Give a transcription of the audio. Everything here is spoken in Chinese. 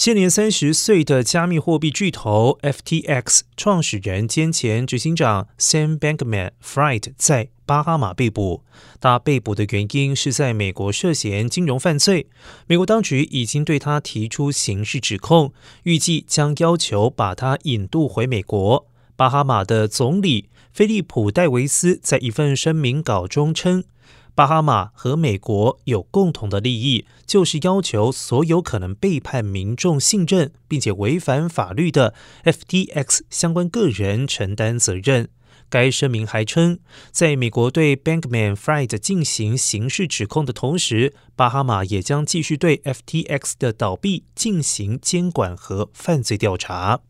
现年三十岁的加密货币巨头 FTX 创始人兼前执行长 Sam Bankman-Fried 在巴哈马被捕。他被捕的原因是在美国涉嫌金融犯罪。美国当局已经对他提出刑事指控，预计将要求把他引渡回美国。巴哈马的总理菲利普·戴维斯在一份声明稿中称。巴哈马和美国有共同的利益，就是要求所有可能背叛民众信任并且违反法律的 FTX 相关个人承担责任。该声明还称，在美国对 Bankman-Fried 进行刑事指控的同时，巴哈马也将继续对 FTX 的倒闭进行监管和犯罪调查。